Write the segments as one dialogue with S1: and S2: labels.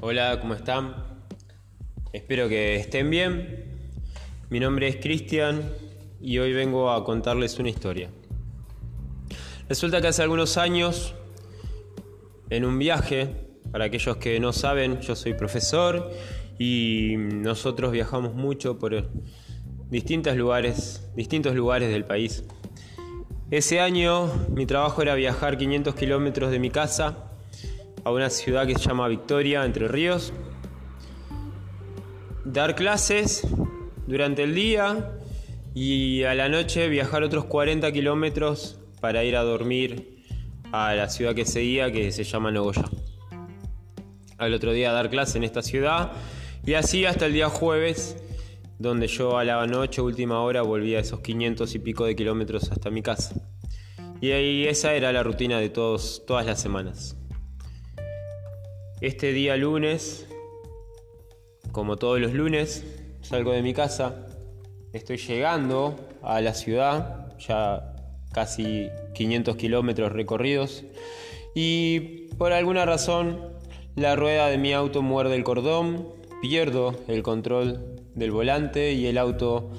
S1: Hola, ¿cómo están? Espero que estén bien. Mi nombre es Cristian y hoy vengo a contarles una historia. Resulta que hace algunos años, en un viaje, para aquellos que no saben, yo soy profesor y nosotros viajamos mucho por distintos lugares, distintos lugares del país. Ese año mi trabajo era viajar 500 kilómetros de mi casa a una ciudad que se llama Victoria, Entre Ríos, dar clases durante el día y a la noche viajar otros 40 kilómetros para ir a dormir a la ciudad que seguía, que se llama Nogoyá. Al otro día dar clase en esta ciudad y así hasta el día jueves, donde yo a la noche, última hora, volvía esos 500 y pico de kilómetros hasta mi casa. Y ahí esa era la rutina de todos, todas las semanas. Este día lunes, como todos los lunes, salgo de mi casa, estoy llegando a la ciudad, ya casi 500 kilómetros recorridos, y por alguna razón la rueda de mi auto muerde el cordón, pierdo el control del volante y el auto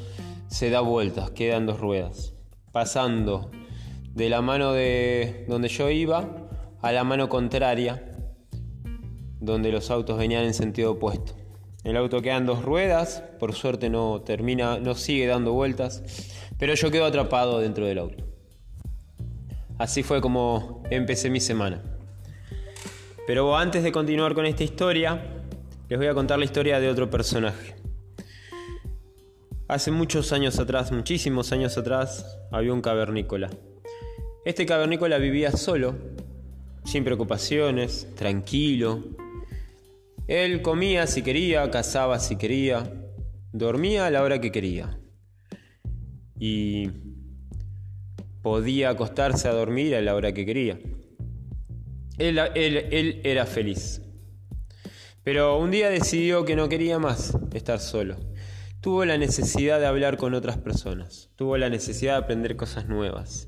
S1: se da vueltas, quedan dos ruedas, pasando de la mano de donde yo iba a la mano contraria donde los autos venían en sentido opuesto. El auto queda en dos ruedas, por suerte no termina, no sigue dando vueltas, pero yo quedo atrapado dentro del auto. Así fue como empecé mi semana. Pero antes de continuar con esta historia, les voy a contar la historia de otro personaje. Hace muchos años atrás, muchísimos años atrás, había un cavernícola. Este cavernícola vivía solo, sin preocupaciones, tranquilo, él comía si quería, cazaba si quería, dormía a la hora que quería. Y podía acostarse a dormir a la hora que quería. Él, era feliz. Pero un día decidió que no quería más estar solo. Tuvo la necesidad de hablar con otras personas. Tuvo la necesidad de aprender cosas nuevas.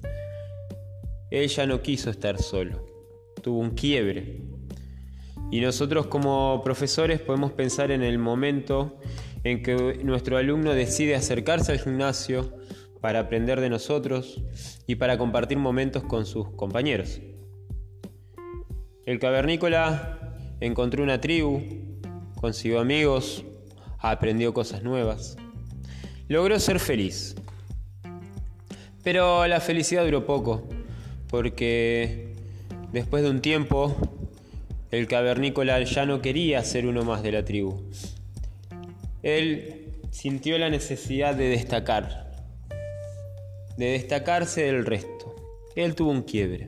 S1: Él ya no quiso estar solo. Tuvo un quiebre. Y nosotros como profesores podemos pensar en el momento en que nuestro alumno decide acercarse al gimnasio para aprender de nosotros y para compartir momentos con sus compañeros. El cavernícola encontró una tribu, consiguió amigos, aprendió cosas nuevas, logró ser feliz. Pero la felicidad duró poco, porque después de un tiempo el cavernícola ya no quería ser uno más de la tribu. Él sintió la necesidad de destacar, de destacarse del resto. Él tuvo un quiebre.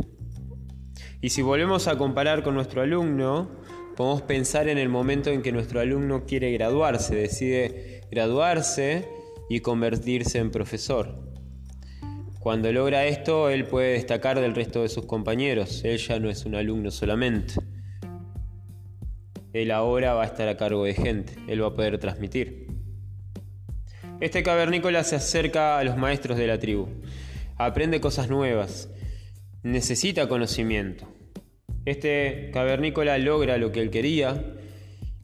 S1: Y si volvemos a comparar con nuestro alumno, podemos pensar en el momento en que nuestro alumno quiere graduarse, decide graduarse y convertirse en profesor. Cuando logra esto, él puede destacar del resto de sus compañeros. Él ya no es un alumno solamente él ahora va a estar a cargo de gente, él va a poder transmitir. Este cavernícola se acerca a los maestros de la tribu, aprende cosas nuevas, necesita conocimiento. Este cavernícola logra lo que él quería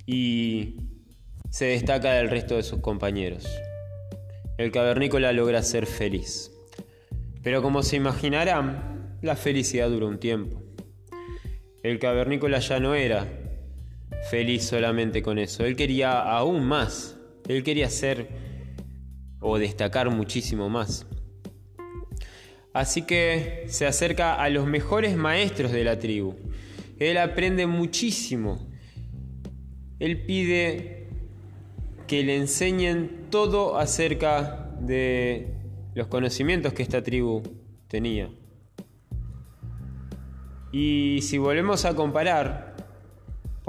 S1: y se destaca del resto de sus compañeros. El cavernícola logra ser feliz. Pero como se imaginarán, la felicidad dura un tiempo. El cavernícola ya no era feliz solamente con eso. Él quería aún más. Él quería ser o destacar muchísimo más. Así que se acerca a los mejores maestros de la tribu. Él aprende muchísimo. Él pide que le enseñen todo acerca de los conocimientos que esta tribu tenía. Y si volvemos a comparar,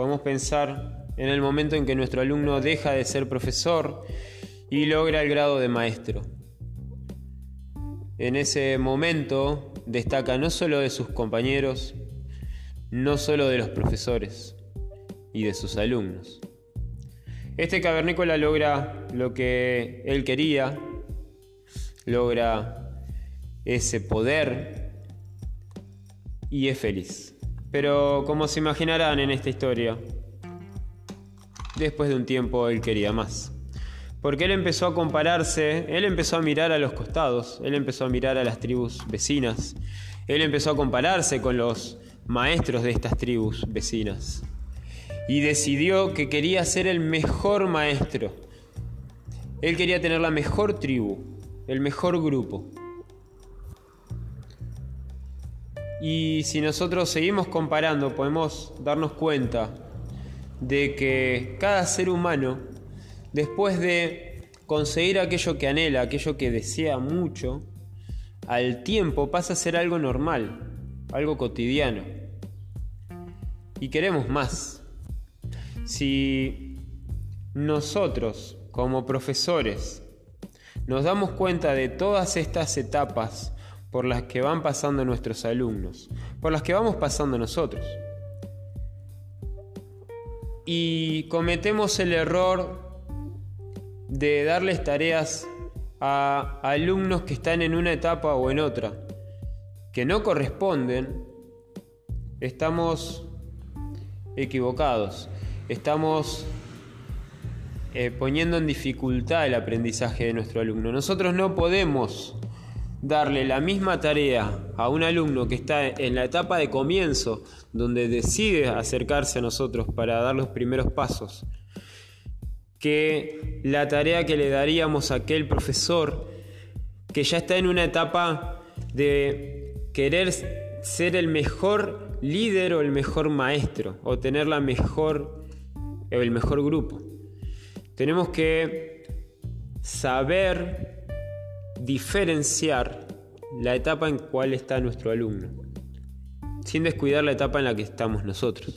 S1: Podemos pensar en el momento en que nuestro alumno deja de ser profesor y logra el grado de maestro. En ese momento destaca no solo de sus compañeros, no solo de los profesores y de sus alumnos. Este cavernícola logra lo que él quería, logra ese poder y es feliz. Pero como se imaginarán en esta historia, después de un tiempo él quería más. Porque él empezó a compararse, él empezó a mirar a los costados, él empezó a mirar a las tribus vecinas, él empezó a compararse con los maestros de estas tribus vecinas. Y decidió que quería ser el mejor maestro. Él quería tener la mejor tribu, el mejor grupo. Y si nosotros seguimos comparando, podemos darnos cuenta de que cada ser humano, después de conseguir aquello que anhela, aquello que desea mucho, al tiempo pasa a ser algo normal, algo cotidiano. Y queremos más. Si nosotros, como profesores, nos damos cuenta de todas estas etapas por las que van pasando nuestros alumnos, por las que vamos pasando nosotros, y cometemos el error de darles tareas a alumnos que están en una etapa o en otra, que no corresponden, estamos equivocados, estamos eh, poniendo en dificultad el aprendizaje de nuestro alumno. Nosotros no podemos darle la misma tarea a un alumno que está en la etapa de comienzo, donde decide acercarse a nosotros para dar los primeros pasos, que la tarea que le daríamos a aquel profesor que ya está en una etapa de querer ser el mejor líder o el mejor maestro o tener la mejor el mejor grupo. Tenemos que saber diferenciar la etapa en cual está nuestro alumno, sin descuidar la etapa en la que estamos nosotros.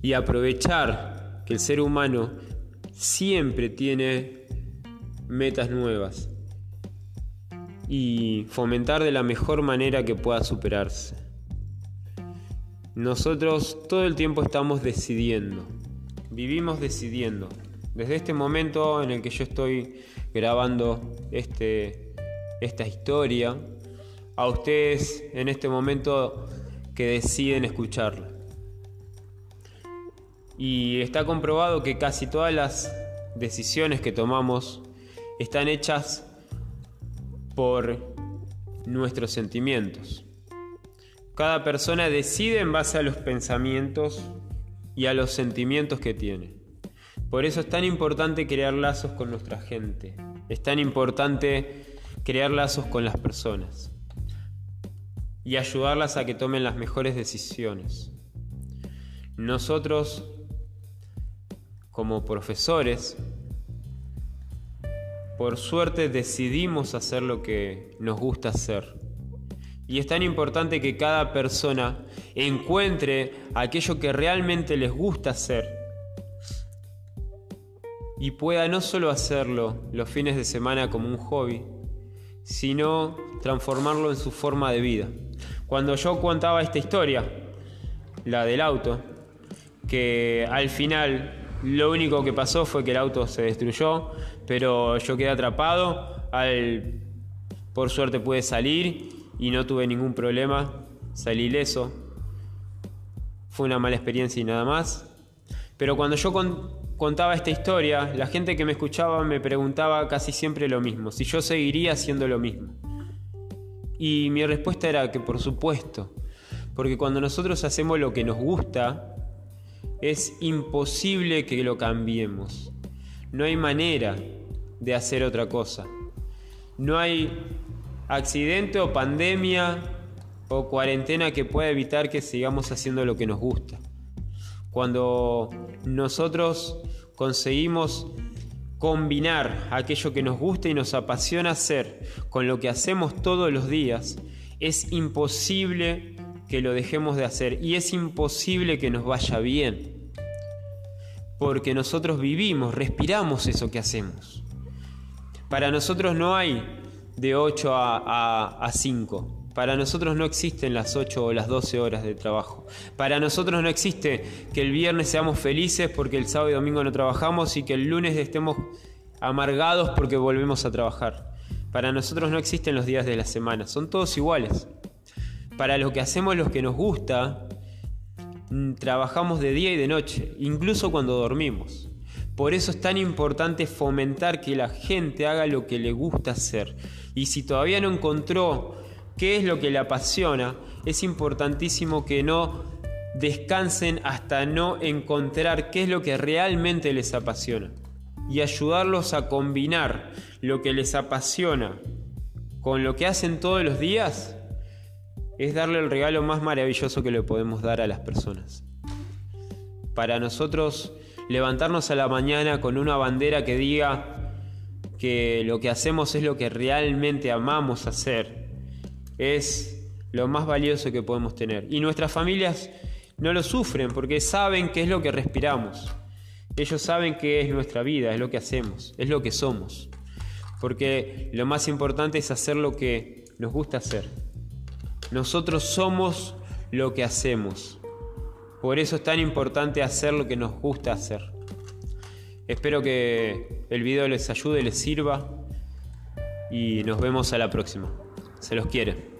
S1: Y aprovechar que el ser humano siempre tiene metas nuevas y fomentar de la mejor manera que pueda superarse. Nosotros todo el tiempo estamos decidiendo, vivimos decidiendo. Desde este momento en el que yo estoy grabando este, esta historia, a ustedes en este momento que deciden escucharla. Y está comprobado que casi todas las decisiones que tomamos están hechas por nuestros sentimientos. Cada persona decide en base a los pensamientos y a los sentimientos que tiene. Por eso es tan importante crear lazos con nuestra gente. Es tan importante crear lazos con las personas y ayudarlas a que tomen las mejores decisiones. Nosotros, como profesores, por suerte decidimos hacer lo que nos gusta hacer. Y es tan importante que cada persona encuentre aquello que realmente les gusta hacer y pueda no solo hacerlo los fines de semana como un hobby, sino transformarlo en su forma de vida. Cuando yo contaba esta historia, la del auto, que al final lo único que pasó fue que el auto se destruyó, pero yo quedé atrapado, al, por suerte pude salir y no tuve ningún problema, salí ileso, fue una mala experiencia y nada más. Pero cuando yo contaba esta historia, la gente que me escuchaba me preguntaba casi siempre lo mismo, si yo seguiría haciendo lo mismo. Y mi respuesta era que por supuesto, porque cuando nosotros hacemos lo que nos gusta, es imposible que lo cambiemos. No hay manera de hacer otra cosa. No hay accidente o pandemia o cuarentena que pueda evitar que sigamos haciendo lo que nos gusta. Cuando nosotros conseguimos combinar aquello que nos gusta y nos apasiona hacer con lo que hacemos todos los días, es imposible que lo dejemos de hacer y es imposible que nos vaya bien. Porque nosotros vivimos, respiramos eso que hacemos. Para nosotros no hay de 8 a, a 5. Para nosotros no existen las 8 o las 12 horas de trabajo. Para nosotros no existe que el viernes seamos felices porque el sábado y domingo no trabajamos y que el lunes estemos amargados porque volvemos a trabajar. Para nosotros no existen los días de la semana, son todos iguales. Para lo que hacemos lo que nos gusta, mm, trabajamos de día y de noche, incluso cuando dormimos. Por eso es tan importante fomentar que la gente haga lo que le gusta hacer. Y si todavía no encontró qué es lo que le apasiona, es importantísimo que no descansen hasta no encontrar qué es lo que realmente les apasiona. Y ayudarlos a combinar lo que les apasiona con lo que hacen todos los días es darle el regalo más maravilloso que le podemos dar a las personas. Para nosotros, levantarnos a la mañana con una bandera que diga que lo que hacemos es lo que realmente amamos hacer, es lo más valioso que podemos tener. Y nuestras familias no lo sufren porque saben que es lo que respiramos. Ellos saben que es nuestra vida, es lo que hacemos, es lo que somos. Porque lo más importante es hacer lo que nos gusta hacer. Nosotros somos lo que hacemos. Por eso es tan importante hacer lo que nos gusta hacer. Espero que el video les ayude, les sirva y nos vemos a la próxima. Se los quiere.